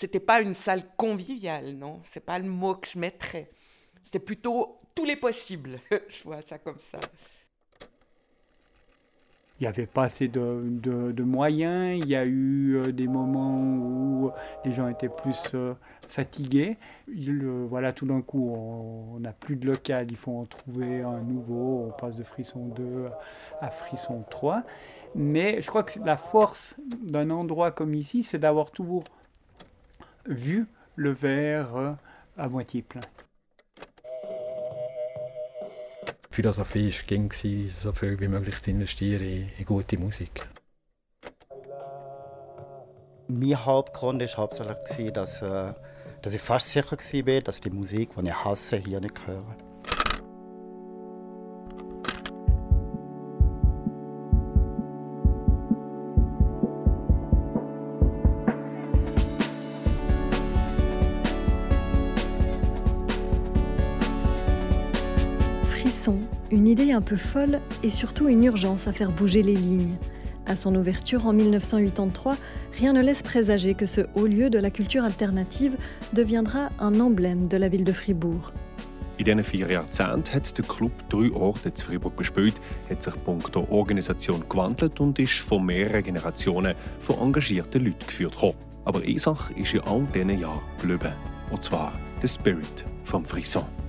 c'était pas une salle conviviale, non, c'est pas le mot que je mettrais. C'est plutôt tous les possibles, je vois ça comme ça il n'y avait pas assez de, moyens, il y a eu euh, des moments où les gens étaient plus euh, fatigués. voilà, tout d'un coup, on n'a plus de local, il faut en trouver un nouveau, on passe de Frisson 2 à Frisson 3. Mais je crois que la force d'un endroit comme ici, c'est d'avoir toujours vu le verre euh, à moitié plein. Philosophie war ging, so viel wie möglich zu investieren in, in gute Musik. Mein Hauptgrund war hauptsächlich, dass, äh, dass ich fast sicher war, dass die Musik, die ich hasse, hier nicht höre. Un peu folle et surtout une urgence à faire bouger les lignes. À son ouverture en 1983, rien ne laisse présager que ce haut lieu de la culture alternative deviendra un emblème de la ville de Fribourg. In diesen vier Jahrzehnten hat der Club drei Orte zu Fribourg gespielt, hat sich punkto Organisation gewandelt und ist von mehreren Generationen von engagierten Leuten geführt. Aber eine Sache ist in all diesen Jahren geblieben, und zwar der Spirit vom Frisson.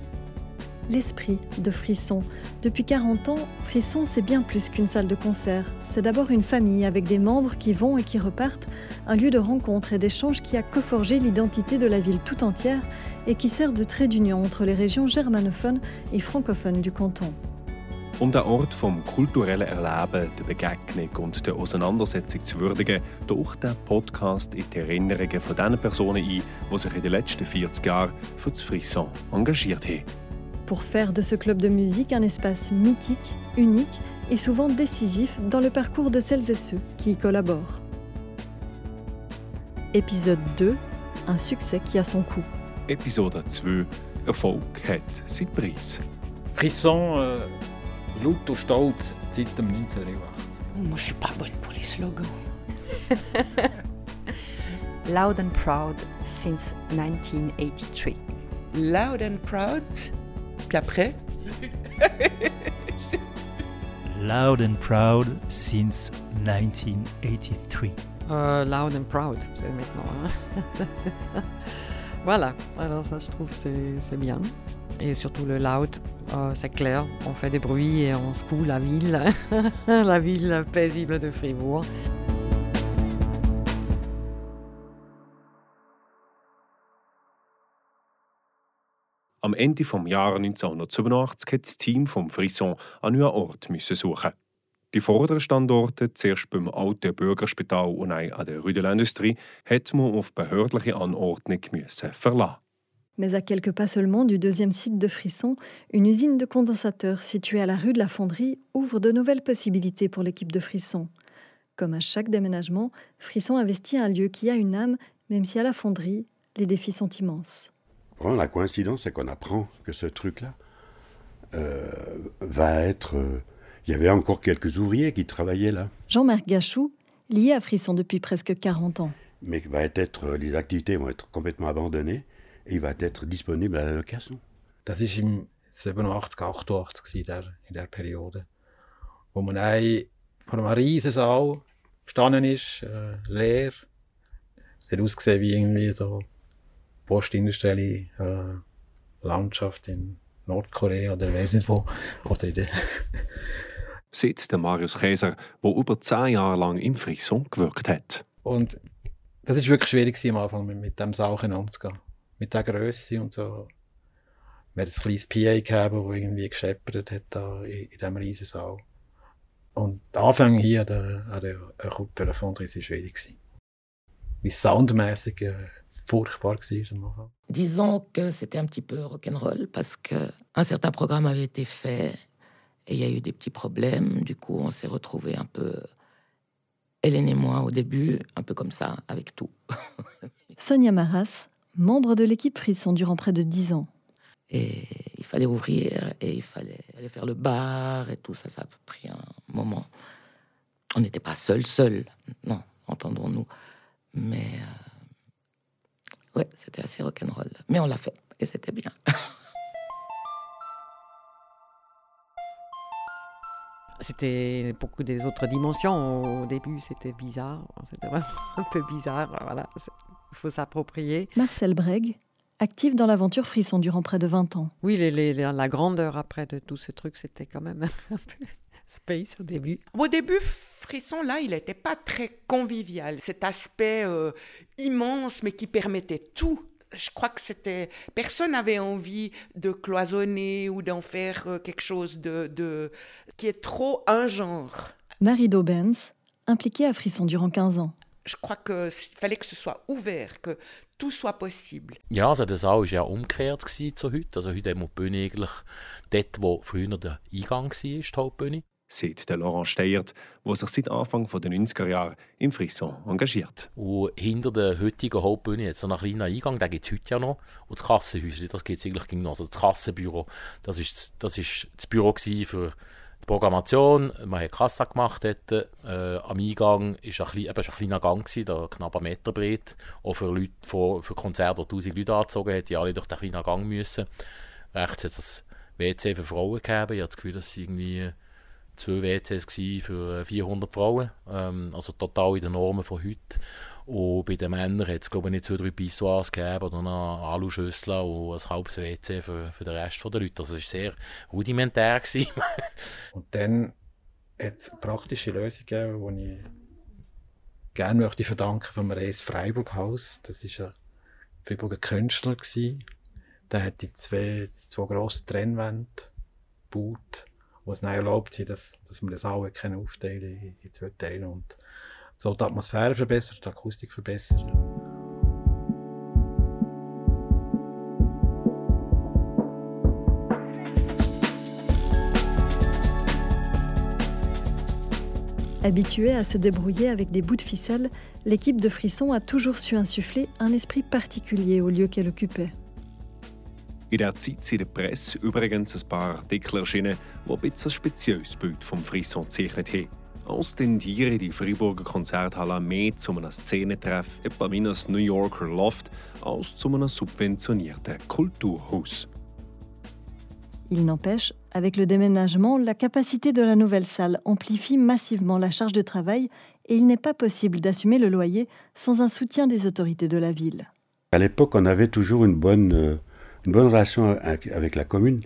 L'esprit de Frisson. Depuis 40 ans, Frisson, c'est bien plus qu'une salle de concert. C'est d'abord une famille avec des membres qui vont et qui repartent, un lieu de rencontre et d'échange qui a coforgé l'identité de la ville tout entière et qui sert de trait d'union entre les régions germanophones et francophones du canton. Um den Ort vom kulturellen Erleben, der Begegnung und der Auseinandersetzung zu würdigen, taucht der Podcast in die Erinnerungen von den Personen ein, die sich in den letzten 40 Jahren für das Frisson engagiert haben. Pour faire de ce club de musique un espace mythique, unique et souvent décisif dans le parcours de celles et ceux qui y collaborent. Épisode 2 Un succès qui a son coût. Épisode 2 Erfolg hat sein Preis. Frisson, äh, laut und stolz seit 1983. Oh, moi, je suis pas bonne pour les slogans. Loud and proud since 1983. Loud and proud puis après Loud and Proud since 1983. Euh, loud and Proud, c'est maintenant. Hein? voilà, alors ça je trouve c'est bien. Et surtout le loud, euh, c'est clair, on fait des bruits et on secoue la ville, la ville paisible de Fribourg. Am Ende des Jahres 1987 hat das Team vom Frisson einen neuen Ort suchen. Die vorderen Standorte, zuerst beim alten Bürgerspital und dann an der Rue de l'Industrie, hat man auf behördliche Anordnung verlassen. Mais à quelques pas seulement du deuxième site de Frisson, une usine de condensateurs située à la rue de la Fonderie ouvre de nouvelles possibilités pour l'équipe de Frisson. Comme à chaque déménagement, Frisson investit un lieu qui a une âme, même si à la Fonderie, les défis sont immenses la coïncidence, c'est qu'on apprend que ce truc-là euh, va être. Euh, il y avait encore quelques ouvriers qui travaillaient là. Jean-Marc Gachou, lié à Frisson depuis presque 40 ans. Mais va être, les activités vont être complètement abandonnées et il va être disponible à la location. Das war im 87, 88 in der, in der Periode, wo man ein, vor einem Riesensaal gestanden ist, äh, leer. Es hat ausgesehen wie irgendwie so postindustrielle äh, Landschaft in Nordkorea oder weiß nicht wo. Oder in der Sitzt der Marius Käser, der über zehn Jahre lang im Frisson gewirkt hat. Und das war wirklich schwierig am Anfang, mit, mit dem Sauchen umzugehen. Mit der Größe und so. Wir hatten ein kleines PA gehabt, das irgendwie gescheppert hat da in, in diesem riesen Saal. Und der Anfang hier an der, an der, war schwierig. Wie soundmäßig äh, Disons que c'était un petit peu rock'n'roll parce qu'un certain programme avait été fait et il y a eu des petits problèmes. Du coup, on s'est retrouvés un peu, Hélène et moi, au début, un peu comme ça, avec tout. Sonia Maras, membre de l'équipe Frisson durant près de dix ans. Et il fallait ouvrir et il fallait aller faire le bar et tout ça, ça a pris un moment. On n'était pas seul, seul, non, entendons-nous. Mais. Euh, Ouais, c'était assez rock'n'roll. Mais on l'a fait et c'était bien. C'était beaucoup des autres dimensions. Au début, c'était bizarre. C'était vraiment un peu bizarre. Voilà, il faut s'approprier. Marcel Breg, actif dans l'aventure Frisson durant près de 20 ans. Oui, les, les, la grandeur après de tous ces trucs, c'était quand même un peu space au début. Au début, Frisson, là, il n'était pas très convivial. Cet aspect euh, immense, mais qui permettait tout. Je crois que c'était. Personne n'avait envie de cloisonner ou d'en faire euh, quelque chose de, de, qui est trop un genre. Marie Daubens, impliquée à Frisson durant 15 ans. Je crois qu'il fallait que ce soit ouvert, que tout soit possible. Ja, also das auch war ja umgekehrt zu heute. Also heute haben wir die Bühne eigentlich dort, wo früher der Eingang war, die Hauptbühne. Sagt der Laurent Steyert, der sich seit Anfang der 90er Jahre im Frisson engagiert. Und hinter der heutigen Hauptbühne jetzt so einen kleinen Eingang, den gibt es heute ja noch. Und das Kassenhäuschen, das gibt es eigentlich noch. Also das Kassenbüro, das ist das, ist das Büro für die Programmation. Man hat Kassa gemacht dort. Äh, am Eingang war ein, ein kleiner Gang, gewesen, da knapp einen Meter breit. Auch für, Leute, für, für Konzerte, die 1000 Leute angezogen haben, die alle durch den kleinen Gang müssen. Rechts hat das WC für Frauen gegeben. Ich habe das Gefühl, dass irgendwie zwei WCs für 400 Frauen, ähm, also total in den Normen von heute. Und bei den Männern hat es, glaube ich, nicht zwei, drei Pissoirs gegeben oder noch Aluschüsseln und ein halbes WC für, für den Rest der Leute. Also es war sehr rudimentär. und dann hat es praktische Lösungen gegeben, die ich gerne möchte verdanken vom Rees Freiburg Haus. Das war ein Freiburger Künstler. Gewesen. Der hat die zwei, die zwei grossen Trennwände gebaut was dann erlaubt hat, dass, dass wir das auch können aufteilen in, in zwei Teile und so die Atmosphäre verbessern, die Akustik verbessern. Habituée à se débrouiller avec des bouts de ficelle, l'équipe de Frisson a toujours su insuffler un esprit particulier au lieu qu'elle occupait. In der Zeit sind in der Presse übrigens ein paar Artikel erschienen, die ein bisschen ein spezielles Bild vom Frisson gezeichnet haben. Als tendieren die Freiburger Konzerthalle mehr zu einem Szenentreff, etwa wie ein New Yorker Loft, als zu einem subventionierten Kulturhaus. Il n'empêche, avec le déménagement, la capacité de la nouvelle salle amplifie massivement la charge de travail et il n'est pas possible d'assumer le loyer sans un soutien des autorités de la ville. À l'époque, on avait toujours une bonne euh, une bonne relation avec la commune,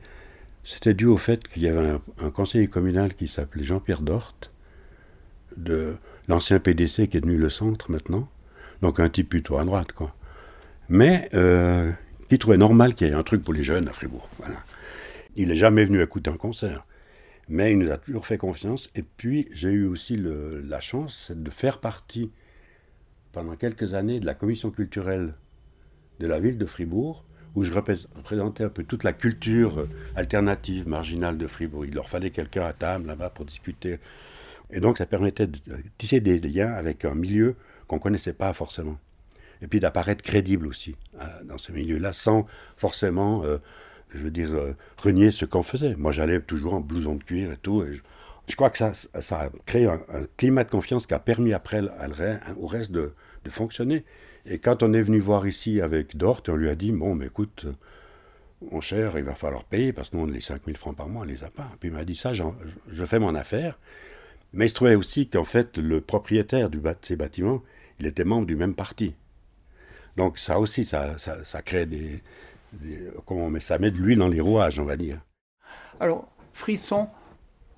c'était dû au fait qu'il y avait un, conseiller communal qui s'appelait Jean-Pierre Dort, de l'ancien PDC qui est devenu le centre maintenant, donc un type plutôt à droite, quoi. Mais euh, qui trouvait normal qu'il y ait un truc pour les jeunes à Fribourg. Il n'est jamais venu écouter un concert, mais il nous a toujours fait confiance. Et puis j'ai eu aussi la chance de faire partie pendant quelques années de la commission culturelle de la ville de Fribourg, où je représentais un peu toute la culture euh, alternative, marginale de Fribourg. Il leur fallait quelqu'un à table là-bas pour discuter. Et donc ça permettait de tisser des liens avec un milieu qu'on ne connaissait pas forcément. Et puis d'apparaître crédible aussi euh, dans ce milieu-là, sans forcément, euh, je veux dire, renier ce qu'on faisait. Moi j'allais toujours en blouson de cuir et tout. Je, crois que ça, ça a créé un, climat de confiance qui a permis après au reste de fonctionner. Et quand on est venu voir ici avec Dort, on lui a dit Bon, mais écoute, mon cher, il va falloir payer parce que nous, les 5000 francs par mois, on ne les a pas. Puis il m'a dit Ça, je fais mon affaire. Mais il se trouvait aussi qu'en fait, le propriétaire du, de ces bâtiments, il était membre du même parti. Donc ça aussi, ça, ça, crée des, comment on ça met de l'huile dans les rouages, on va dire. Alors, Frisson,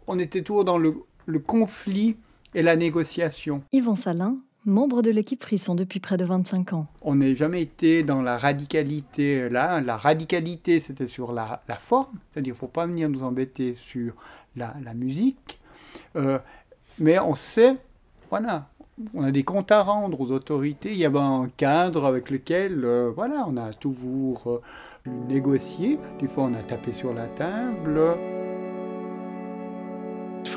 on était toujours dans le, le conflit et la négociation. Yvan Salin, membre de l'équipe Frisson depuis près de 25 ans. On n'a jamais été dans la radicalité là. La radicalité, c'était sur la, forme, c'est-à-dire qu'il ne faut pas venir nous embêter sur la, musique. Euh, mais on sait, voilà, on a des comptes à rendre aux autorités. Il y avait un cadre avec lequel, euh, voilà, on a toujours euh, négocié. Des fois, on a tapé sur la table.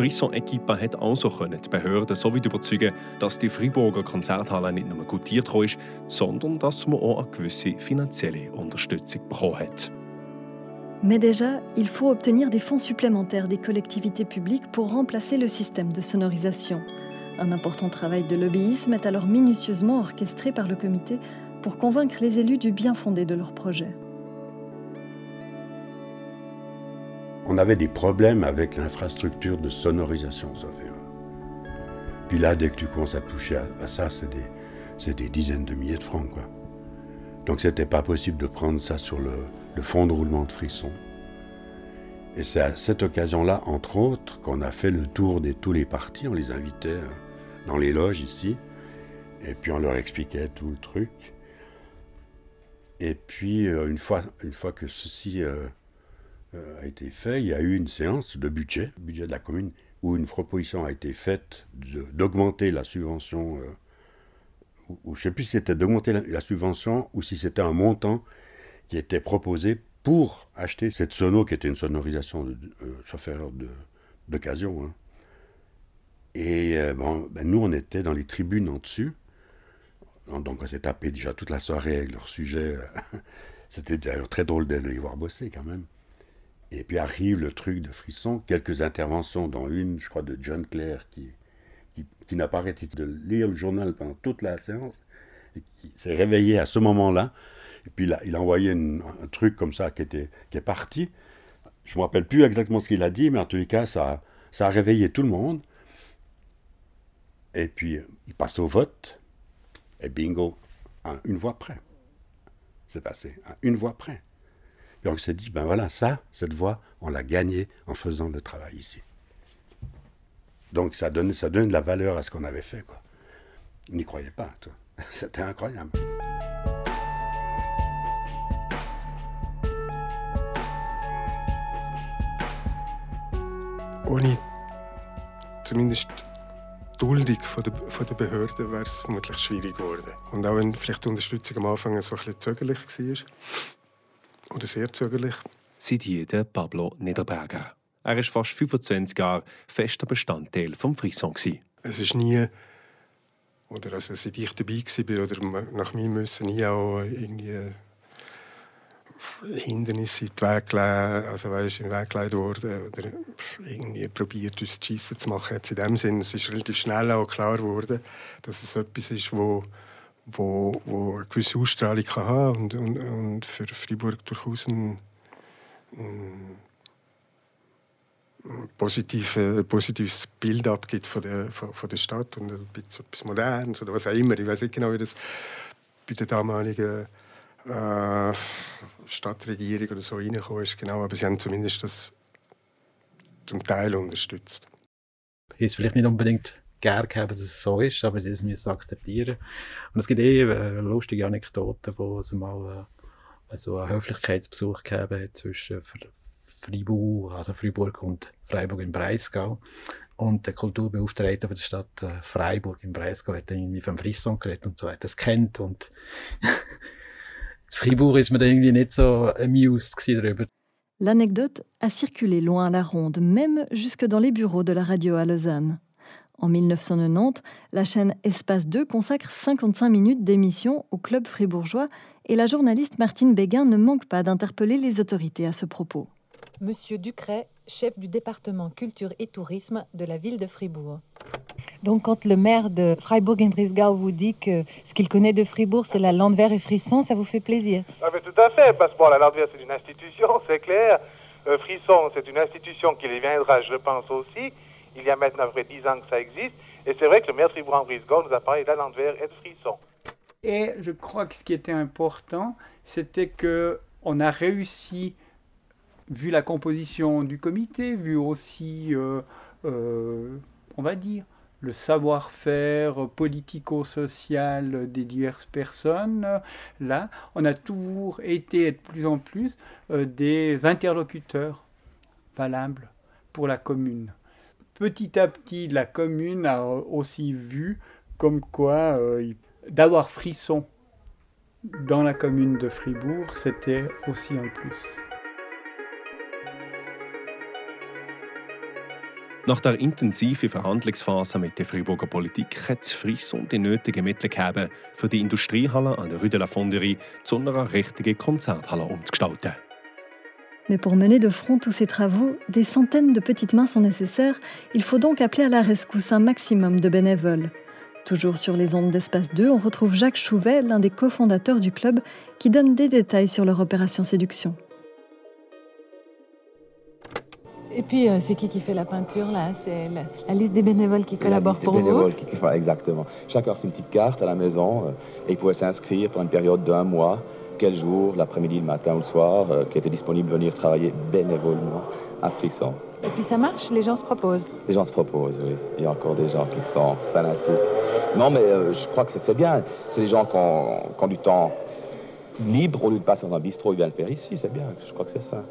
Die Frisson-Equipe hat also die Behörden so weit überzeugen, dass die Freiburger Konzerthalle nicht nur gutiert ist, sondern dass man auch eine gewisse finanzielle Unterstützung bekommen hat. Mais déjà, il faut obtenir des fonds supplémentaires des collectivités publiques pour remplacer le système de sonorisation. Un important travail de lobbyisme est alors minutieusement orchestré par le comité pour convaincre les élus du bien fondé de leur projet. On avait des problèmes avec l'infrastructure de sonorisation, ça. Puis là, dès que tu commences à toucher à, ça, c'est des, dizaines de milliers de francs. Donc c'était pas possible de prendre ça sur le, fond de roulement de frisson. Et c'est à cette occasion-là, entre autres, qu'on a fait le tour de tous les partis. On les invitait euh, dans les loges ici. Et puis on leur expliquait tout le truc. Et puis euh, une fois, une fois que ceci euh, a été fait, il y a eu une séance de budget, budget de la commune, où une proposition a été faite d'augmenter la subvention, ou, je ne sais plus si c'était d'augmenter la, subvention ou si c'était un montant qui était proposé pour acheter cette sono qui était une sonorisation de, euh, chauffeur d'occasion. Hein. Et euh, bon, ben nous, on était dans les tribunes en dessus. Donc, on s'est tapé déjà toute la soirée avec leur sujet. C'était d'ailleurs très drôle de les voir bosser quand même. Et puis arrive le truc de frisson, quelques interventions, dont une, je crois, de John Clare, qui, qui, n'a pas arrêté de lire le journal pendant toute la séance, et qui s'est réveillé à ce moment-là, et puis il a, envoyé un truc comme ça qui, était, qui est parti. Je ne me rappelle plus exactement ce qu'il a dit, mais en tous les cas, ça, ça a réveillé tout le monde. Et puis, il passe au vote, et bingo, à une voix près. C'est passé, à une voix près. Et on s'est dit, ben voilà, ça, cette voix, on l'a gagnée en faisant le travail ici. Donc ça donne, ça donne de la valeur à ce qu'on avait fait. Quoi. N'y croyez pas. C'était incroyable. ohne zumindest Duldung von der, von der Behörden wäre es vermutlich schwierig geworden. Und auch wenn vielleicht die Unterstützung am Anfang so ein bisschen zögerlich war, oder sehr zögerlich. Seit jeder Pablo Niederberger. Er war fast 25 Jahre fester Bestandteil des Frisson. Es ist nie, oder also seit ich dabei war, oder nach meinem Wissen nie auch irgendwie Hindernisse in den Weg also weißt, in den Weg gelegt worden oder irgendwie probiert, uns zu schiessen zu machen. Jetzt in dem Sinne, es ist relativ schnell auch klar geworden, dass es etwas ist, wo, wo, wo eine gewisse Ausstrahlung kann haben und, und, und für Freiburg durchaus ein, ein positive, positives Bild abgibt von der, von, von der Stadt und ein bisschen etwas Modernes oder was auch immer. Ich weiß nicht genau, wie das bei der damaligen äh, Stadtregierung oder so reingekommen ist, genau, aber sie haben zumindest das zum Teil unterstützt. Ist vielleicht nicht unbedingt gerne gehabt, dass es so ist, aber sie müssen es akzeptieren. Und es gibt eh äh, lustige Anekdoten, wo es mal äh, einen Höflichkeitsbesuch gegeben hat zwischen Freiburg, also Freiburg und Freiburg im Breisgau. Und der Kulturbeauftragte von der Stadt äh, Freiburg im Breisgau hat dann irgendwie vom Frisson geredet und so, hat das kennt und Fribourg ist man irgendwie nicht so amused darüber. L'anecdote a circulé loin à la ronde, même jusque dans les bureaux de la radio à Lausanne. En 1990, la chaîne Espace 2 consacre 55 minutes d'émission au club fribourgeois et la journaliste Martine Béguin ne manque pas d'interpeller les autorités à ce propos. Monsieur Ducret, chef du département culture et tourisme de la ville de Fribourg. Donc, quand le maire de Freiburg-en-Brisgau vous dit que ce qu'il connaît de Fribourg, c'est la Landwehr et Frisson, ça vous fait plaisir? Ah, Tout à fait, parce que bon, la Landwehr, c'est une institution, c'est clair. Euh, Frisson, c'est une institution qui viendra, je pense aussi. Il y a maintenant près 10 ans que ça existe. Et c'est vrai que le maire Fribourg-en-Brisgau nous a parlé la Landwehr et de Frisson. Et je crois que ce qui était important, c'était que on a réussi, vu la composition du comité, vu aussi, euh, euh, on va dire, le savoir-faire politico-social des diverses personnes. Là, on a toujours été de plus en plus euh, des interlocuteurs valables pour la commune. Petit à petit, la commune a aussi vu comme quoi euh, d'avoir frisson dans la commune de Fribourg, c'était aussi un plus. Nach der intensiven Verhandlungsphase mit der Friburger Politik hat Frisson die nötigen Mittel gegeben, für die Industriehalle an der Rue de la Fonderie zu einer richtigen Konzerthalle umzugestalten. Mais pour mener de front tous ces travaux, des centaines de petites mains sont nécessaires. Il faut donc appeler à la rescousse un maximum de bénévoles. Toujours sur les ondes d'Espace 2, on retrouve Jacques Chouvet, l'un des cofondateurs du club, qui donne des détails sur leur opération séduction. Et puis, euh, c'est qui qui fait la peinture là? C'est la, la liste des bénévoles qui La collaborent pour vous? bénévoles qui, qui font- exactement. Chacun reçoit une petite carte à la maison euh, et il pouvait s'inscrire pour une période d'un mois, quel jour, l'après-midi, le matin ou le soir, euh, qui était disponible de venir travailler bénévolement à Frisson. Et puis ça marche, les gens se proposent. Les gens se proposent, oui. Il y a encore des gens qui sont fanatiques. Non, mais euh, je crois que c'est- c'est bien. C'est des gens qui ont, qui ont du temps libre au lieu de passer dans un bistrot, ils viennent le faire ici. C'est bien. Je crois que c'est ça.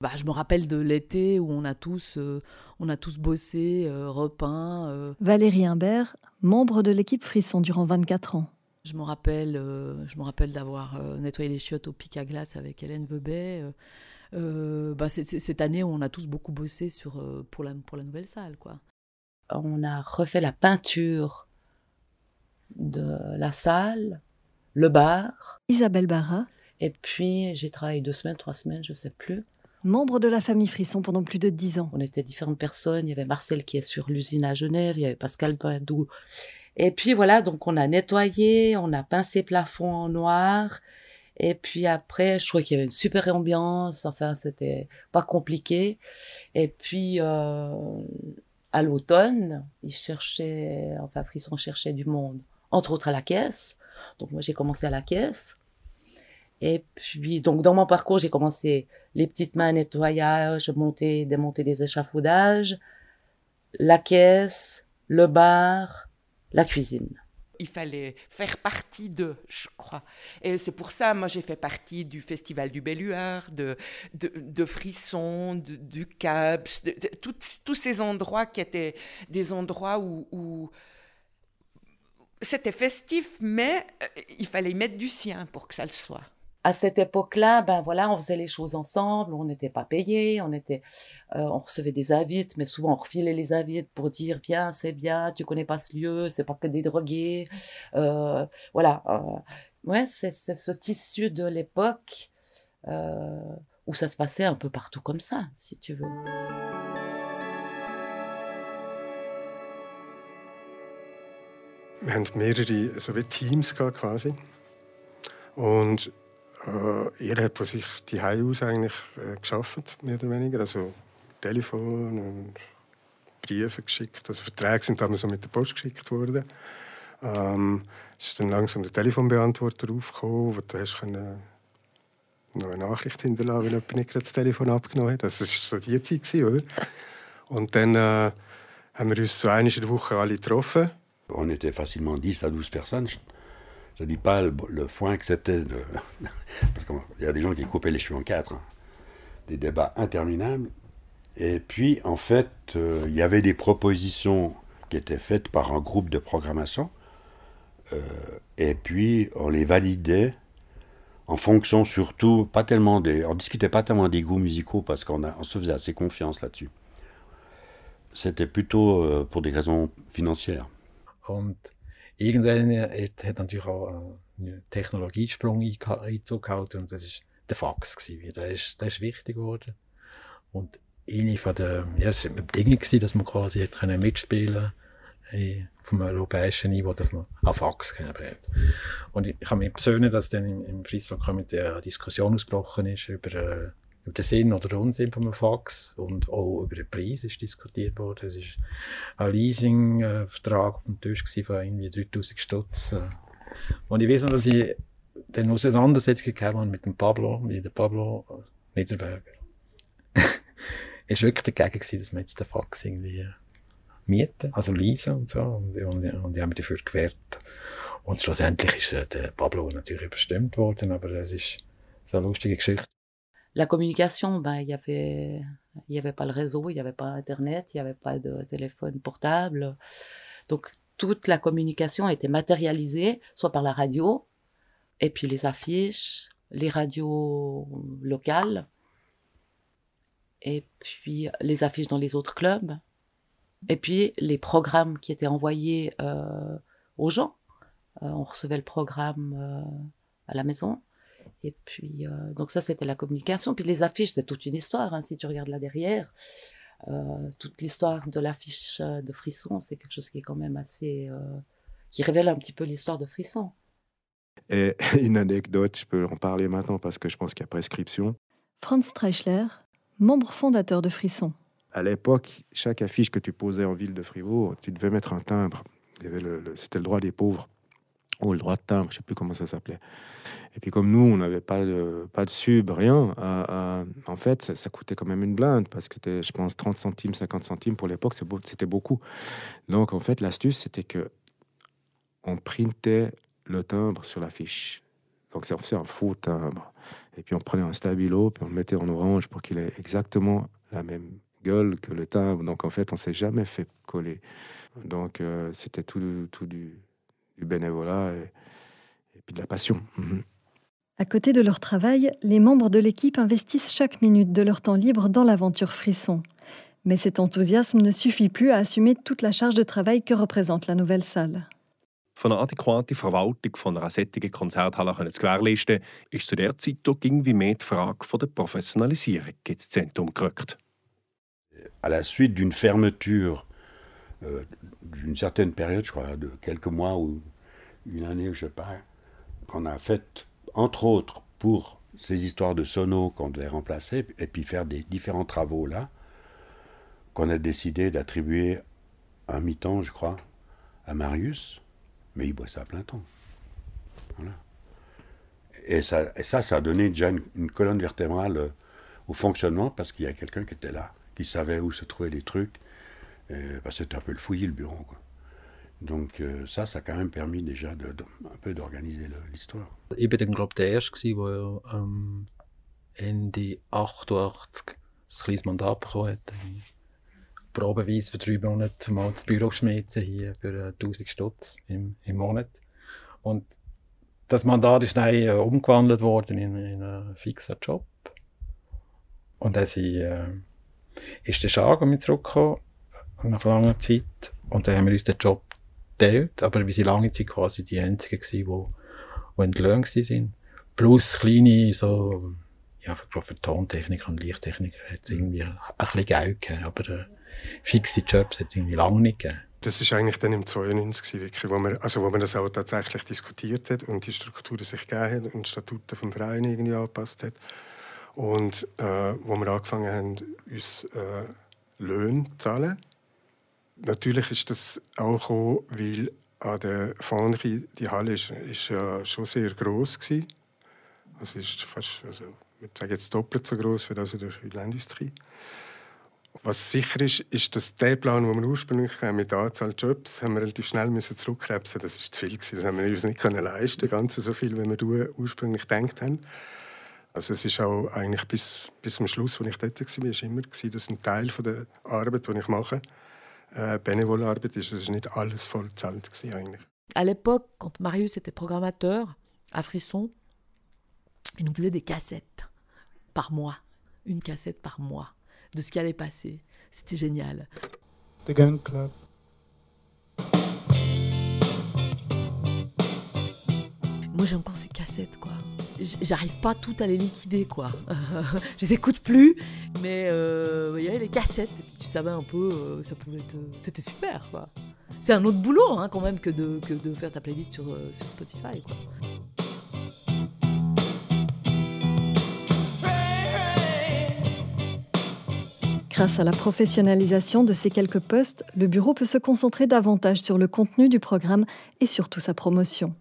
Bah, je me rappelle de l'été où on a tous, euh, on a tous bossé, euh, repeint. euh. Valérie Imbert, membre de l'équipe Frisson durant 24 ans. Je me rappelle, euh, je me rappelle d'avoir euh, nettoyé les chiottes au pic à glace avec Hélène Vebet. euh. Euh, bah, c'est c'est cette année où on a tous beaucoup bossé sur, euh, pour, la, pour la nouvelle salle. Quoi. On a refait la peinture de la salle, le bar. Isabelle Barra, Et puis, j'ai travaillé deux semaines, trois semaines, je sais plus. membre de la famille Frisson pendant plus de 10 ans. On était différentes personnes. Il y avait Marcel qui est sur l'usine à Genève, il y avait Pascal Badou. Et puis voilà, donc on a nettoyé, on a peint ces plafonds en noir. Et puis après, je trouvais qu'il y avait une super ambiance. Enfin, c'était pas compliqué. Et puis, euh, à l'automne, ils cherchaient, enfin, Frisson cherchait du monde, entre autres à la caisse. Donc moi, j'ai commencé à la caisse. Et puis, donc, dans mon parcours, j'ai commencé les petites mains nettoyage, monter, démonter des échafaudages, la caisse, le bar, la cuisine. Il fallait faire partie de, je crois. Et c'est pour ça, moi, j'ai fait partie du Festival du Belluard, de, de, de Frisson, de- du CAPS, de, tous ces endroits qui étaient des endroits où, où c'était festif, mais euh, il fallait y mettre du sien pour que ça le soit. À cette époque-là, ben voilà, on faisait les choses ensemble, on n'était pas payé, on était, euh, on recevait des invites, mais souvent on refilait les invites pour dire viens, c'est bien, tu connais pas ce lieu, c'est pas que des drogués, Euh, voilà. euh, ouais, c'est ce tissu de l'époque euh, où ça se passait un peu partout comme ça, si tu veux. Wir mehrere so wie Teams quasi. Jeder hat von sich die aus eigentlich äh, geschafft, mehr oder weniger. Also Telefon und Briefe geschickt. Also Verträge sind damals so mit der Post geschickt worden. Ähm, es ist dann langsam der Telefonbeantworter aufgekommen, wo du hast können noch eine Nachricht hinterlassen, wenn jemand nicht gerade das Telefon abgenommen hat. Also, das war so die Zeit, oder? Und dann äh, haben wir uns so einmal in der Woche alle getroffen. On était facilement 10 à 12 personnes. Je ne dis pas le, foin que c'était. de- Parce qu'il y a des gens qui coupaient les cheveux en quatre. hein. Des débats interminables. Et puis, en fait, euh, il y avait des propositions qui étaient faites par un groupe de programmation. Euh, et puis, on les validait en fonction surtout, pas tellement des. On discutait pas tellement des goûts musicaux parce qu'on se faisait assez confiance là-dessus. C'était plutôt euh, pour des raisons financières. Irgendwann hat, hat natürlich auch ein Technologiesprung eingeha- Einzug gehalten und das ist der Fax gewesen. Der ist, der ist wichtig geworden. Und eine von der, ja, es war eine gewesen, dass man quasi hat mitspielen äh, vom europäischen Niveau, dass man auch Fax gegeben hat. Und ich kann mich persönlich, dass dann im, im Friesland-Komitee eine Diskussion ausgebrochen ist über, äh, über den Sinn oder den Unsinn von einem Fax und auch über den Preis ist diskutiert worden. Es ist ein Leasing-Vertrag auf dem Tisch von irgendwie 3000 Stutz. äh. Und ich weiß noch, dass ich dann Auseinandersetzung habe mit dem Pablo, mit dem Pablo äh, Niederberger. ist wirklich dagegen gewesen, dass wir jetzt den Fax irgendwie äh, mieten, also leasen und so. Und, und, und ich habe mich dafür gewehrt. Und schlussendlich ist der Pablo natürlich überstimmt worden, aber es ist so eine lustige Geschichte. La communication, ben, il y avait, il y avait pas le réseau, il y avait pas Internet, il y avait pas de téléphone portable. Donc, toute la communication était matérialisée, soit par la radio, et puis les affiches, les radios locales, et puis les affiches dans les autres clubs, et puis les programmes qui étaient envoyés euh, aux gens. Euh, on recevait le programme euh, à la maison. Et puis, euh, donc ça, c'était la communication. Puis les affiches, c'est toute une histoire, hein, si tu regardes là derrière. euh, toute l'histoire de l'affiche de Frisson, c'est quelque chose qui est quand même assez. Euh, qui révèle un petit peu l'histoire de Frisson. Et une anecdote, je peux en parler maintenant parce que je pense qu'il y a prescription. Franz Streichler, membre fondateur de Frisson. À l'époque, chaque affiche que tu posais en ville de Fribourg, tu devais mettre un timbre. C'était le droit des pauvres ou le droit de timbre, je sais plus comment ça s'appelait. Et puis comme nous, on n'avait pas de, pas de sub, rien, euh, euh, en fait, ça, coûtait quand même une blinde, parce que c'était, je pense, 30 centimes, 50 centimes pour l'époque, c'était beaucoup. Donc en fait, l'astuce, c'était que on printait le timbre sur l'affiche. Donc on faisait un faux timbre. Et puis on prenait un stabilo, puis on le mettait en orange pour qu'il ait exactement la même gueule que le timbre. Donc en fait, on s'est jamais fait coller. Donc euh, c'était tout, tout du, du bénévolat et, puis de la passion. Mhm. À côté de leur travail, les membres de l'équipe investissent chaque minute de leur temps libre dans l'aventure Frisson. Mais cet enthousiasme ne suffit plus à assumer toute la charge de travail que représente la nouvelle salle. Von einer adäquaten Verwaltung von einer solchen Konzerthalle zu gewährleisten, ist zu der Zeit auch irgendwie mehr die Frage von der Professionalisierung ins Zentrum gerückt. À la suite d'une fermeture euh, d'une certaine période, je crois, de quelques mois ou une année, je sais pas, qu'on a fait, entre autres, pour ces histoires de sonos qu'on devait remplacer, et puis faire des différents travaux là, qu'on a décidé d'attribuer un mi-temps, je crois, à Marius, mais il ça à plein temps. Voilà. Et ça, ça, a donné déjà une, colonne vertébrale euh, au fonctionnement parce qu'il y a quelqu'un qui était là, qui savait où se trouvaient les trucs, bah, c'était un peu le fouillis, le bureau. Quoi. Donc euh, ça, ça a quand même permis déjà de, de un peu d'organiser l'histoire. Ich war dann, glaube der Erste, der ähm, Ende 88 ein kleines Mandat bekommen hat. Probeweise für drei Monate mal das Büro geschmissen hier für 1000 Stutz im, im Monat. Und das Mandat ist dann äh, umgewandelt worden in, in einen fixen Job. Und dann äh, ist der Schag mit zurückgekommen nach langer Zeit. Und dann haben wir uns den Job geteilt, aber wir waren lange Zeit quasi die Einzigen, die, die entlöhnt waren. Plus kleine, so, ja, für, für Tontechniker und Lichttechniker hat es irgendwie ein bisschen Geld gegeben, aber äh, fixe Jobs hat es irgendwie lange nicht gegeben. Das war eigentlich dann im 92 wirklich, wo man, also wo man das auch tatsächlich diskutiert hat und die Strukturen sich gegeben hat und die Statuten vom Verein irgendwie angepasst hat. Und äh, wo wir angefangen haben, uns äh, Löhne zu zahlen natürlich ist das auch gekommen, weil an der Fondry, die Halle ist, ist ja schon sehr groß gewesen. Also ist fast, also ich sagen jetzt doppelt so groß wie das in der Ölindustrie. Was sicher ist, ist, dass der Plan, den wir ursprünglich hatten, mit der Anzahl Jobs, haben wir relativ schnell müssen zurückkrebsen. Das ist zu viel gewesen. Das haben wir uns nicht können leisten, ganz so viel, wie wir ursprünglich gedacht haben. Also es ist auch eigentlich bis, bis zum Schluss, als ich dort war, ist immer dass ein Teil der Arbeit, die ich mache, äh, Bénévolarbeit ist. Es nicht alles voll zahlt eigentlich. À l'époque, quand Marius était programmateur à Frisson, il nous faisait des cassettes par mois, une cassette par mois de ce qui allait passer. C'était génial. The Gun Club. Moi j'ai encore ces cassettes quoi j'arrive pas tout à les liquider, quoi. je les écoute plus, mais euh, il y avait les cassettes, et puis tu savais un peu, euh, ça pouvait être. C'était super, quoi. C'est un autre boulot, hein, quand même, que de, que de faire ta playlist sur, euh, sur Spotify, quoi. Grâce à la professionnalisation de ces quelques postes, le bureau peut se concentrer davantage sur le contenu du programme et surtout sa promotion.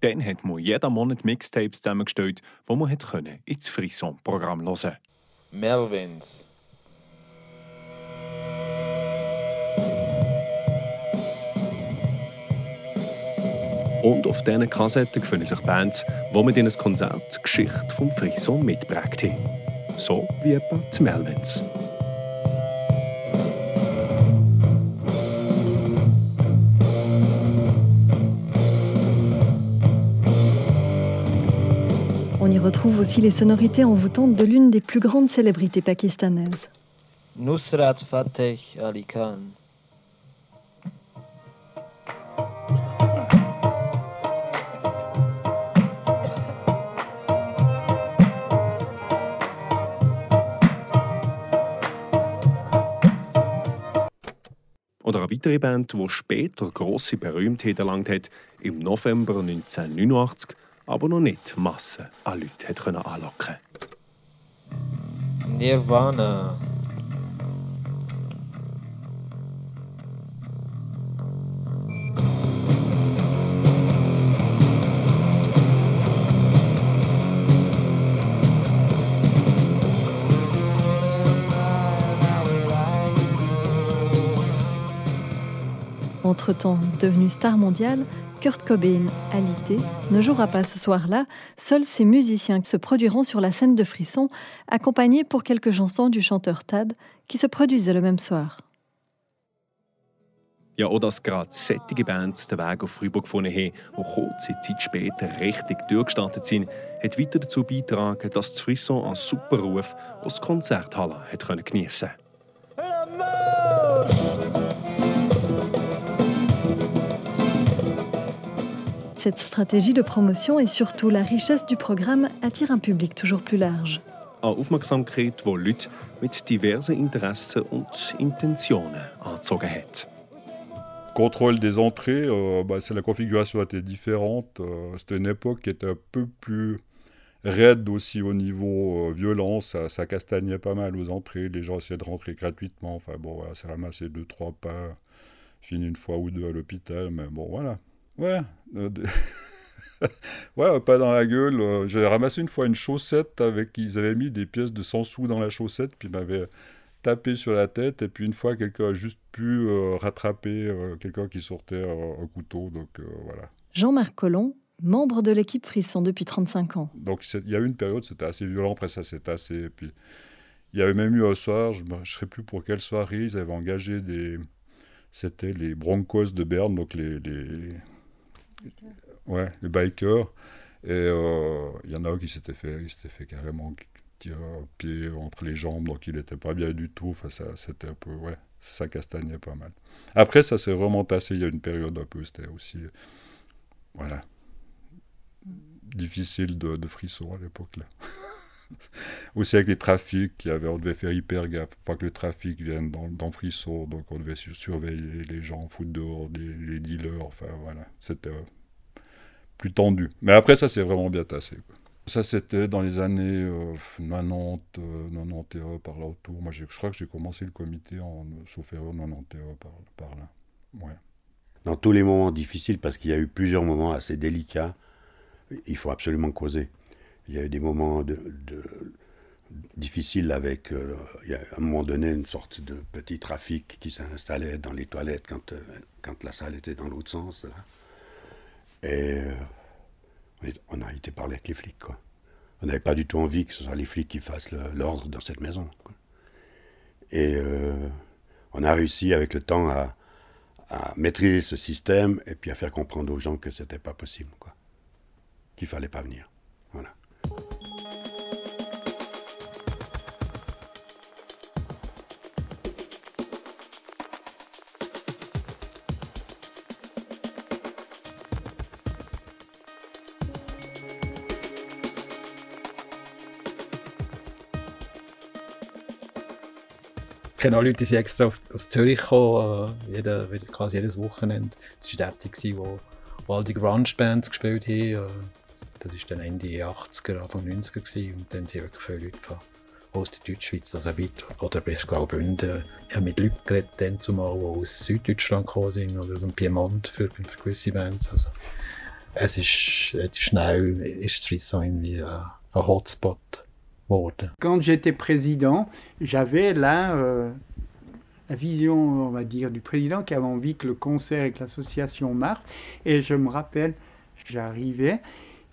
Dann hat man jeden Monat Mixtapes zusammengestellt, die man hat können ins Frisson-Programm hören Melvins. Und auf diesen Kassetten finden sich Bands, die mit in ein Konzert die Geschichte vom Frisson mitprägt haben. So wie etwa die Melvins. Retrouve aussi les sonorités envoûtantes de l'une des plus grandes célébrités pakistanaises. Nusrat Fateh Ali Khan. Oder eine weitere Band, die später grosse Berühmtheit erlangt hat, im November 1989, aber noch nicht Massen an Leute hat können anlocken Nirvana. Entre-temps, devenu star mondiale, Kurt Cobain, alité, ne jouera pas ce soir-là. Seuls ses musiciens se produiront sur la scène de Frisson, accompagnés pour quelques chansons du chanteur Tad, qui se produisait le même soir. Ja, auch dass gerade sättige Bands den Weg auf Freiburg gefunden haben, die kurze Zeit später richtig durchgestartet sind, hat weiter dazu beigetragen, dass das Frisson einen super Ruf aus Konzerthalle geniessen konnte. Cette stratégie de promotion et surtout la richesse du programme attire un public toujours plus large. Aufmerksamkeit, die Leute mit diversen Interessen und Intentionen angezogen hat. Contrôle des entrées, euh, bah, c'est la configuration était différente. Euh, C'était une époque qui était un peu plus raide aussi au niveau euh, violence. Ça, ça, castagnait pas mal aux entrées. Les gens essayaient de rentrer gratuitement. Enfin bon, voilà, c'est ramassé deux, trois pas. Fini une fois ou deux à l'hôpital. Mais bon, voilà. Ouais. Euh, des... ouais, pas dans la gueule. Euh, J'ai ramassé une fois une chaussette avec. Ils avaient mis des pièces de 100 sous dans la chaussette, puis ils m'avaient tapé sur la tête. Et puis une fois, quelqu'un a juste pu euh, rattraper euh, quelqu'un qui sortait un couteau. Donc voilà. Jean-Marc Collomb, membre de l'équipe Frisson depuis 35 ans. Donc il y a eu une période, c'était assez violent. Après ça, c'était assez. Et puis il y avait même eu un soir, je ne sais plus pour quelle soirée, ils avaient engagé des. C'était les Broncos de Berne, donc les, les Ouais, les bikers. Et il euh, y en a un qui s'était fait, fait carrément tirer un pied entre les jambes, donc il n'était pas bien du tout. Enfin, ça, c'était un peu, ouais, ça castagnait pas mal. Après, ça s'est vraiment tassé. Il y a une période un peu, c'était aussi, voilà, difficile de, de frisson à l'époque là. aussi avec les trafics, y avait, on devait faire hyper gaffe, pas que le trafic vienne dans, dans Frisson, donc on devait surveiller les gens, foutre dehors les, dealers, enfin voilà, c'était euh, plus tendu. Mais après ça s'est vraiment bien tassé. Ça c'était dans les années euh, 90, euh, 91 par là autour. Moi je crois que j'ai commencé le comité en, sauf erreur, 91 par, par là. Ouais. Dans tous les moments difficiles, parce qu'il y a eu plusieurs moments assez délicats, il faut absolument causer. Il y a eu des moments difficiles avec, euh, il y a à un moment donné, une sorte de petit trafic qui s'installait dans les toilettes quand, euh, quand la salle était dans l'autre sens. Et euh, on a été parler avec les flics. Quoi. On n'avait pas du tout envie que ce soit les flics qui fassent l'ordre dans cette maison. Et on a réussi avec le temps à, à, maîtriser ce système et puis à faire comprendre aux gens que c'était pas possible, quoi. qu'il fallait pas venir. Kenne auch Leute, die sind extra aus Zürich gekommen, äh, jeder, quasi jedes Wochenende. Das war dort, wo, wo all die Grunge-Bands gespielt haben. Äh, das war dann Ende 80er, Anfang 90er gewesen. und dann sind wirklich viele Leute von aus der Deutschschweiz, also weit, oder bis Graubünden. Ich habe mit Leuten geredet, dann zumal, die aus Süddeutschland gekommen sind, oder aus dem Piemont für, für gewisse Bands. Also, es ist relativ schnell, ist Frisson irgendwie ein, ein Hotspot. Quand j'étais président, j'avais là euh, la vision, on va dire, du président qui avait envie que le concert et que l'association marchent. Et je me rappelle, j'arrivais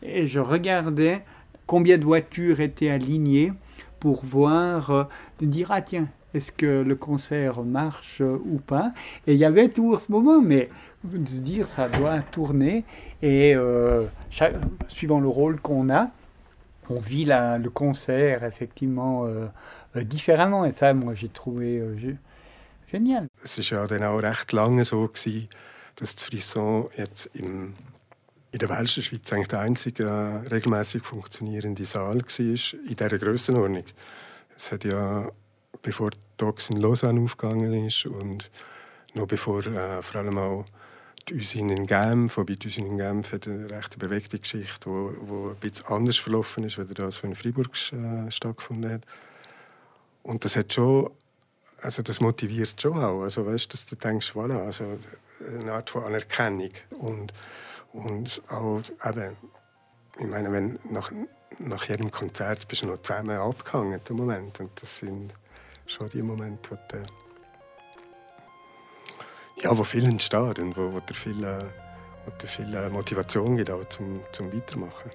et je regardais combien de voitures étaient alignées pour voir, euh, dire, ah tiens, est-ce que le concert marche euh, ou pas? Et il y avait tout ce moment, mais de se dire, ça doit tourner. Et suivant le rôle qu'on a, on vit la, le concert effectivement äh, différemment. Et ça, moi, j'ai trouvé äh, génial. Es war ja dann auch recht lange so, gewesen, dass das Frisson jetzt im, in der Welschen Schweiz eigentlich der einzige äh, regelmäßig funktionierende Saal war in dieser Grössenordnung. Es hat ja, bevor Docs in Lausanne aufgegangen ist und noch bevor äh, vor allem auch die Usine in Genf, wobei die Usine in Genf hat eine recht bewegte Geschichte, wo, wo ein bisschen anders verlaufen ist, als das in Freiburg äh, stattgefunden hat. Und das hat schon, also das motiviert schon auch, also weißt, dass du denkst, voilà, also eine Art von Anerkennung. Und, und auch eben, ich meine, wenn nach, nach jedem Konzert bist du noch zusammen abgehangen im Moment. Und das sind schon die Momente, du, ja, wo viel entsteht und wo, wo dir viel, äh, wo dir viel äh, Motivation gibt, auch zum, zum Weitermachen.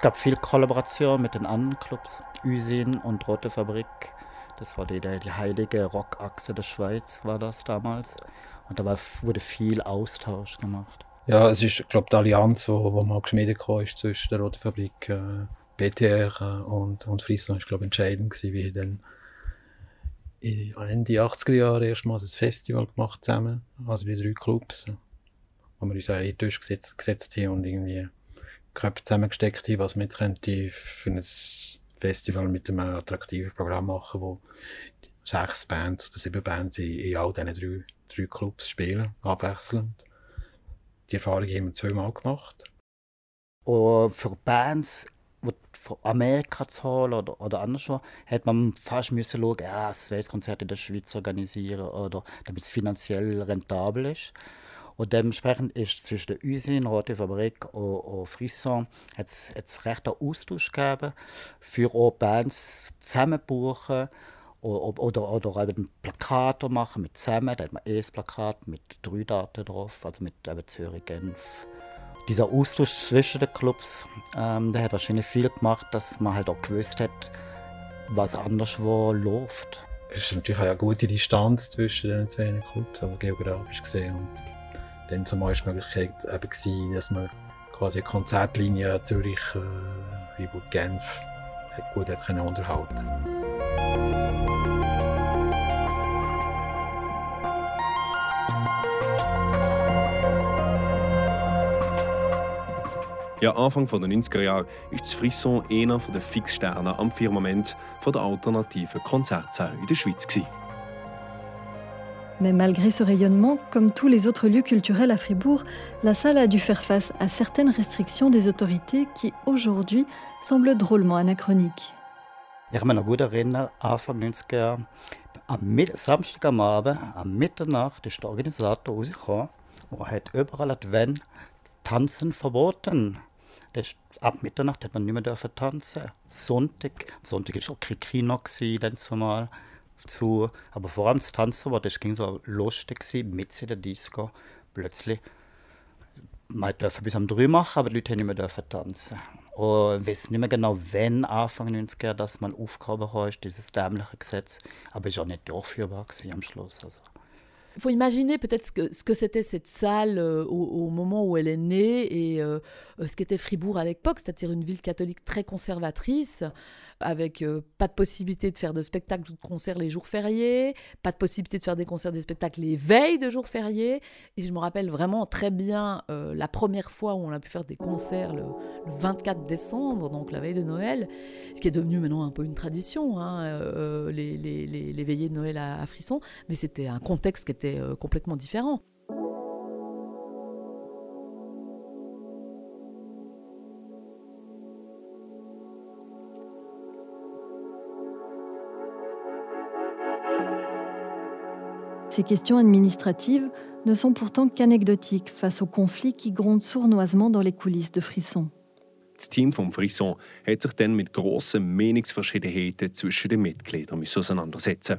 Es gab viel Kollaboration mit den anderen Clubs, Üsin und Rote Fabrik. Das war die, die heilige Rockachse der Schweiz, war das damals. Und da war, wurde viel Austausch gemacht. Ja, es ist, glaube die Allianz, wo, wo mal geschmiedet ist zwischen der Roten Fabrik, äh, BTR äh, und, und Friesland, ist, glaube entscheidend gewesen, wie dann Ende 80er Jahre erstmal das Festival gemacht zusammen, also die drei Clubs, wo wir uns in den Tisch gesetzt, gesetzt haben und irgendwie Köpfe zusammengesteckt haben, was man jetzt für ein Festival mit einem attraktiven Programm machen, wo sechs Bands oder sieben Bands in, in all diesen drei, drei Clubs spielen, abwechselnd. Die Erfahrung haben wir zweimal gemacht. Und für Bands, die von Amerika zu holen oder, oder anderswo, hätte man fast müssen schauen, ja, das Weltkonzert in der Schweiz organisieren, oder, damit es finanziell rentabel ist. Und dementsprechend ist zwischen Usine, Rote Fabrik und, und Frisson hat es recht einen Austausch gegeben, für auch Bands zusammenbuchen oder, oder, eben Plakate machen mit zusammen. Da hat man eh ein Plakat mit drei Daten drauf, also mit eben Zürich, Genf. Dieser Austausch zwischen den Clubs, ähm, der hat wahrscheinlich viel gemacht, dass man halt auch gewusst hat, was anderswo läuft. Es ist natürlich auch eine gute Distanz zwischen den zwei Clubs, aber geografisch gesehen. Und dann zum Beispiel die Möglichkeit eben gewesen, dass man quasi eine Konzertlinie Zürich, äh, Freiburg, Genf gut hat können unterhalten Ja, Anfang der 90er Jahre ist das Frisson einer der Fixsterne am Firmament der alternativen Konzertsäle in der Schweiz. Gewesen. Mais malgré ce rayonnement, comme tous les autres lieux culturels à Fribourg, la salle a dû faire face à certaines restrictions des autorités qui, aujourd'hui, semblent drôlement anachroniques. Ich mich noch gut erinnern, Anfang 90er am Samstag am Abend, am Mitternacht, ist der Organisator rausgekommen und hat überall Wände Tanzen verboten. Das ab Mitternacht hat man nicht mehr tanzen. Sonntag, Sonntag war auch kein Kino, dann zumal zu, aber vor allem das Tanzen war, das ging so lustig gewesen, mit in der Disco. Plötzlich, man durfte bis um drei machen, aber die Leute nicht mehr tanzen. Und ich weiß nicht mehr genau, wann Anfang 90er dass man aufgehoben ist, dieses dämliche Gesetz. Aber es war auch nicht durchführbar am Schluss. Also. Faut imaginer peut-être ce que, c'était cette salle euh, au, moment où elle est née et euh, ce qu'était Fribourg à l'époque, c'est-à-dire une ville catholique très conservatrice, avec euh, pas de possibilité de faire de spectacles ou de concerts les jours fériés, pas de possibilité de faire des concerts, des spectacles les veilles de jours fériés. Et je me rappelle vraiment très bien euh, la première fois où on a pu faire des concerts le, le, 24 décembre, donc la veille de Noël, ce qui est devenu maintenant un peu une tradition, hein, euh, les, veillées de Noël à, à Frisson, mais c'était un contexte qui était euh, complètement différent. Ces questions administratives ne sont pourtant qu'anecdotiques face aux conflits qui grondent sournoisement dans les coulisses de Frisson. Das Team vom Frisson hat sich dann mit grossen Meinungsverschiedenheiten zwischen den Mitgliedern auseinandersetzen.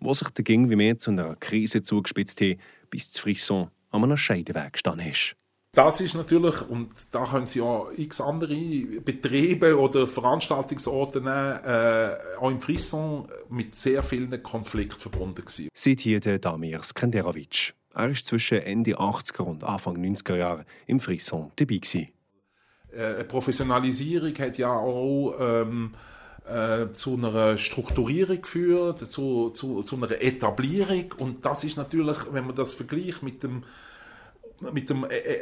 Wo sich der Ging wie mehr zu einer Krise zugespitzt hat, bis das Frisson an einem Scheideweg gestanden ist. Das ist natürlich, und da können Sie auch x andere Betriebe oder Veranstaltungsorte nehmen, äh, auch im Frisson mit sehr vielen Konflikten verbunden gewesen. Sieht hier der Damir Skenderovic. Er war zwischen Ende 80er und Anfang 90er Jahre im Frisson dabei. Gewesen. Äh, Professionalisierung hat ja auch ähm, äh, zu einer Strukturierung geführt, zu, zu, zu einer Etablierung. Und das ist natürlich, wenn man das vergleicht mit dem mit dem äh, äh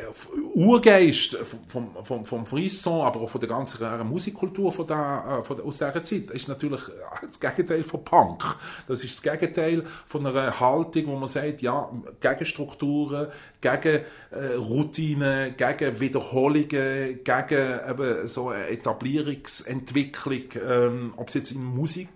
Urgeist vom, vom, vom Frisson, aber auch von der ganzen Musikkultur von der, äh, von der, aus dieser Zeit, ist natürlich das Gegenteil von Punk. Das ist das Gegenteil von einer Haltung, wo man sagt, ja, gegen Strukturen, gegen äh, Routinen, gegen Wiederholungen, gegen eben so eine Etablierungsentwicklung, ähm, ob es jetzt in Musik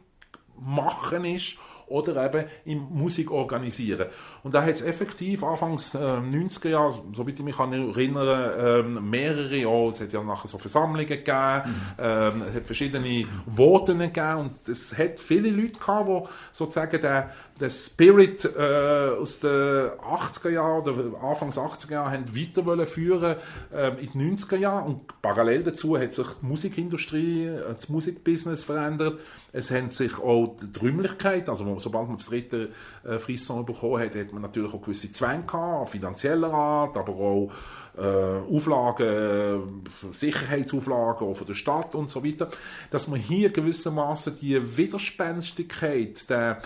machen ist oder eben in Musik organisieren. Und da hat es effektiv anfangs äh, 90er Jahre, soweit ich mich kann erinnern, äh, mehrere, ja, es hat ja nachher so Versammlungen gegeben, mhm. äh, es hat verschiedene Voten gegeben und es hat viele Leute gehabt, die sozusagen den, den Spirit äh, aus den 80er Jahren oder Anfangs 80er Jahren haben weiter wollen führen äh, in den 90er Jahren und parallel dazu hat sich die Musikindustrie, äh, das Musikbusiness verändert. Es haben sich auch die Räumlichkeit, also sobald man das dritte äh, Frisson bekommen hat, hat man natürlich auch gewisse Zwänge gehabt, finanzieller Art, aber auch äh, Auflagen, Sicherheitsauflagen auch von der Stadt und so weiter, dass man hier gewissermaßen die Widerspenstigkeit, der,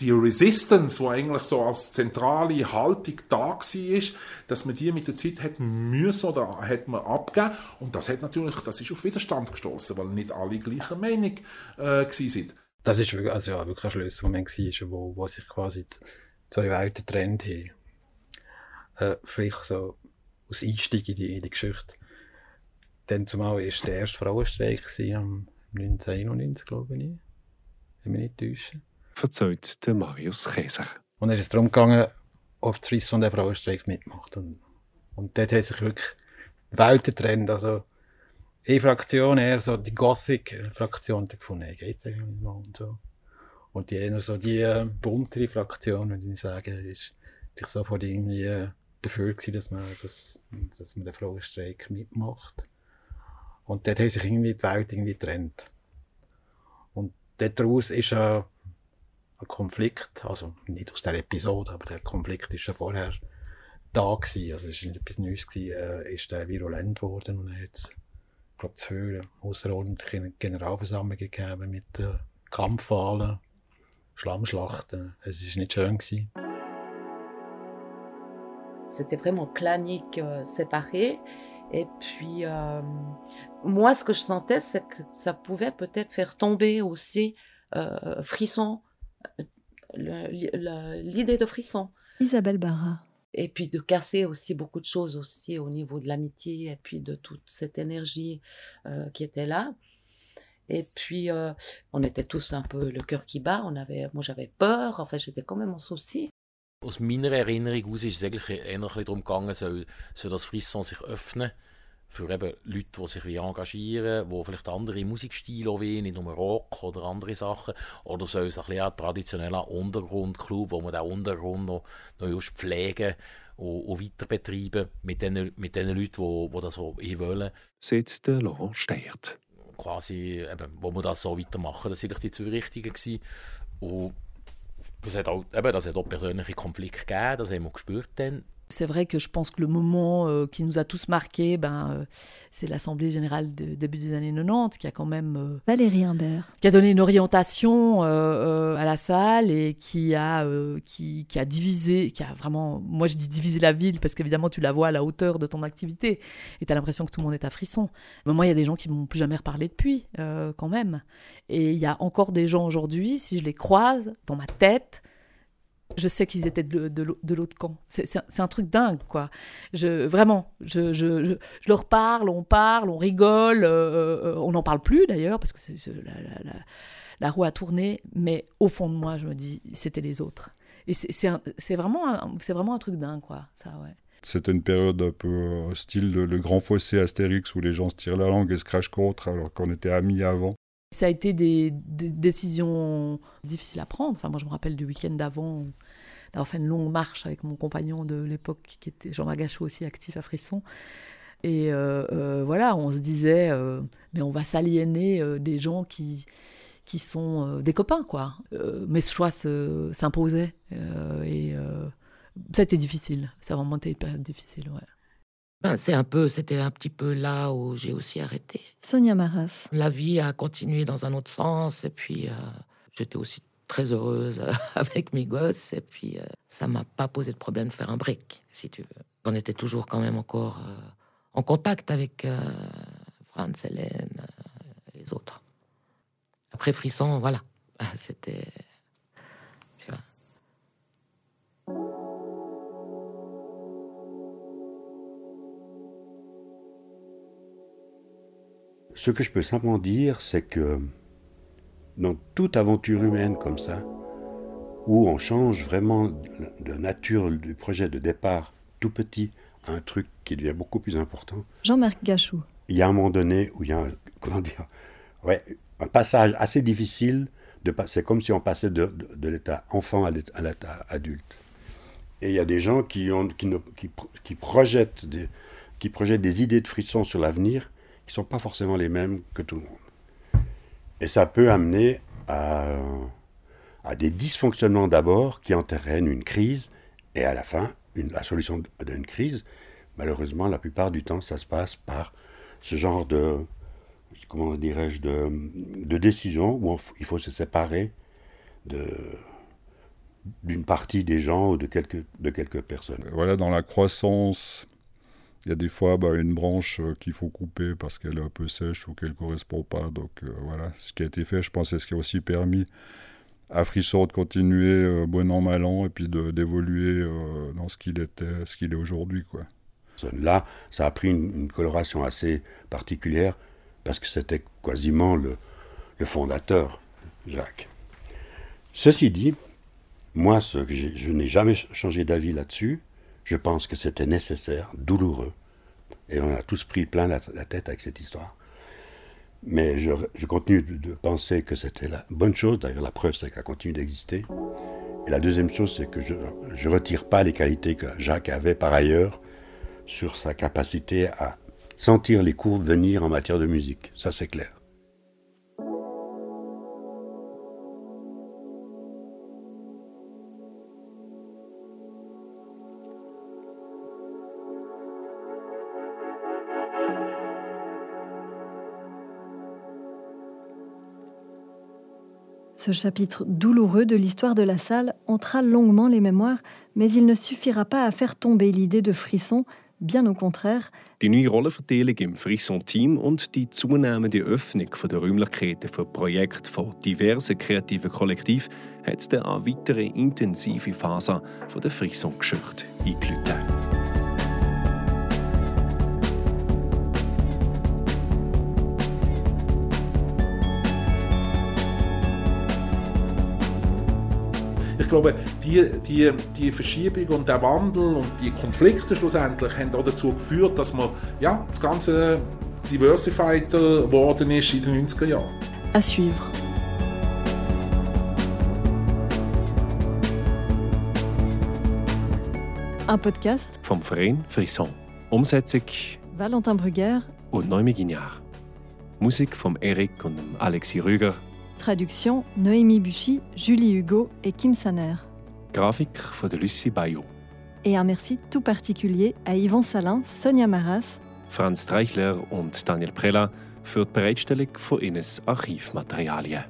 die Resistance, die eigentlich so als zentrale Haltung da war, dass man die mit der Zeit hat müssen oder hat man abgeben und das hat natürlich, das ist auf Widerstand gestoßen, weil nicht alle gleicher Meinung äh, sind. Das ist wirklich, also ja, wirklich ein Schlüsselmoment gewesen, wo, wo sich quasi zwei Welten getrennt haben. Äh, vielleicht so aus Einstieg in die, in die Geschichte. Dann zumal war der erste Frauenstreik am 1991, glaube ich, wenn mich nicht täusche. Verzeiht der Marius Käser. Und dann ist es darum gegangen, ob die Swiss und der Frauenstreik mitmacht. Und, und dort hat sich wirklich Welten getrennt. Also, eine Fraktion, eher so die Gothic-Fraktion, gefunden, hey, geht's eigentlich noch und so. Und die eher so die äh, buntere Fraktion, würde ich sagen, ist sich sofort irgendwie äh, dafür gewesen, dass man, dass, dass man den Frauenstreik mitmacht. Und dort haben sich irgendwie die Welt irgendwie getrennt. Und daraus ist ein, ein Konflikt, also nicht aus der Episode, aber der Konflikt ist schon vorher da gewesen. Also es nicht etwas Neues gewesen, äh, ist der virulent geworden und hat glaube zwei außerordentliche Generalversammlungen gegeben mit äh, Kampfwahlen, Schlammschlachten. Es war nicht schön. Gewesen. C'était vraiment clanique, euh, séparé. Et puis, euh, moi, ce que je sentais, c'est que ça pouvait peut-être faire tomber aussi euh, Frisson, l'idée de Frisson. Isabelle Barra et puis de casser aussi beaucoup de choses aussi au niveau de l'amitié et puis de toute cette énergie euh, qui était là. Et puis, euh, on était tous un peu le cœur qui bat. On avait, moi, j'avais peur. Enfin, j'étais quand même en souci. Aus meiner Erinnerung aus ist es eigentlich eher darum gegangen, soll, soll das Frisson sich öffnen? Für eben Leute, die sich wie engagieren, die vielleicht andere Musikstile auch nicht nur Rock oder andere Sachen, oder soll es ein bisschen ein traditioneller Untergrundclub, wo man den Untergrund noch, noch just pflegen und, und weiter betreiben mit den, mit den Leuten, die, die das so wollen. Sitzt der Laurent Steiert. Quasi, eben, wo wir das so weitermachen, das waren die zwei Richtigen. Gewesen. Und das hat, auch, eben, das hat auch persönliche Konflikte gegeben, das haben wir gespürt dann. C'est vrai que je pense que le moment euh, qui nous a tous marqués, ben, euh, c'est l'Assemblée générale de début des années 90 qui a quand même... Euh, Valérie Imbert. Qui a donné une orientation à la salle et qui a, qui, qui, a divisé, qui a vraiment... Moi je dis diviser la ville parce qu'évidemment tu la vois à la hauteur de ton activité et tu as l'impression que tout le monde est à frisson. Mais moi il y a des gens qui m'ont plus jamais reparlé depuis quand même. Et il y a encore des gens aujourd'hui, si je les croise dans ma tête, je sais qu'ils étaient de, de, l'autre camp. C'est un truc dingue, quoi. Je, vraiment, je, je, je, leur parle, on parle, on rigole, euh, euh, on n'en parle plus d'ailleurs, parce que la, la, la, roue a tourné, mais au fond de moi, je me dis, c'était les autres. Et c'est vraiment, un, vraiment un truc dingue, quoi, ça, ouais. C'était une période un peu style le, le, grand fossé Astérix où les gens se tirent la langue et se crachent contre alors qu'on était amis avant. Ça a été des, des décisions difficiles à prendre. Enfin, moi, je me rappelle du week-end d'avant d'avoir fait une longue marche avec mon compagnon de l'époque, qui était Jean Magachou, aussi actif à Frisson. Et euh, euh, voilà, on se disait, euh, mais on va s'aliéner euh, des gens qui, qui sont euh, des copains, quoi. Euh, mais ce choix s'imposait. euh, et euh, ça a été difficile. Ça a vraiment été une période difficile, ouais. Ben, c'est un peu, c'était un petit peu là où j'ai aussi arrêté. Sonia Maras. La vie a continué dans un autre sens, et puis euh, j'étais aussi très heureuse avec mes gosses, et puis euh, ça m'a pas posé de problème de faire un break, si tu veux. On était toujours quand même encore euh, en contact avec euh, Franz, Hélène, les autres. Après Frisson, voilà, c'était... Ce que je peux simplement dire, c'est que dans toute aventure humaine comme ça, où on change vraiment de nature du projet de départ tout petit à un truc qui devient beaucoup plus important, Jean-Marc Gachou. il y a un moment donné où il y a un, comment dire, ouais, un passage assez difficile. C'est comme si on passait de, de- de l'état enfant à l'état, adulte. Et il y a des gens qui, ont, qui, ne- qui, qui projettent des, qui projettent des idées de frissons sur l'avenir qui ne sont pas forcément les mêmes que tout le monde. Et ça peut amener à, des dysfonctionnements d'abord qui entraînent une crise et à la fin, la solution d'une crise. Malheureusement, la plupart du temps, ça se passe par ce genre de, comment dirais-je, de, de décision où il faut se séparer d'une partie des gens ou de quelques, de quelques personnes. Voilà, dans la croissance, il y a des fois bah, une branche euh, qu'il faut couper parce qu'elle est un peu sèche ou qu'elle ne correspond pas. Donc euh, voilà, ce qui a été fait, je pense, c'est ce qui a aussi permis à Frisson de continuer euh, bon an, mal an, et puis d'évoluer dans ce qu'il était, ce qu'il est aujourd'hui. Là, ça a pris une, coloration assez particulière parce que c'était quasiment le, le fondateur, Jacques. Ceci dit, moi, je n'ai jamais ch- changé d'avis là-dessus. Je pense que c'était nécessaire, douloureux, et on a tous pris plein la, tête avec cette histoire. Mais je, continue de, de penser que c'était la bonne chose. D'ailleurs, la preuve, c'est qu'elle continue d'exister. Et la deuxième chose, c'est que je ne retire pas les qualités que Jacques avait par ailleurs sur sa capacité à sentir les courbes venir en matière de musique. Ça, c'est clair. Ce chapitre douloureux de l'histoire de la salle entra longuement les mémoires, mais il ne suffira pas à faire tomber l'idée de frisson, bien au contraire. Die neue Rollenverteilung im Frisson-Team und die zunehmende Öffnung der Räumlichkeiten für Projekte von diversen kreativen Kollektiven hat eine weitere intensive Phase der Frisson-Geschichte eingeläutet. Ich glaube, die, die, die Verschiebung und der Wandel und die Konflikte schlussendlich haben auch dazu geführt, dass man ja, das Ganze diversified geworden ist in den 90er Jahren. À suivre. Un podcast, Vom Verein Frisson. Umsetzung Valentin Brugger, und Noemi Guignard. Musik vom Eric und Alexis Rüger. Traduction Noémie Buchy, Julie Hugo et Kim Saner. Von der Lucie Bayou. Et un merci tout particulier à Yvan Salin, Sonia Maras, Franz Treichler und Daniel Prella für die Bereitstellung von ihres Archivmaterialien.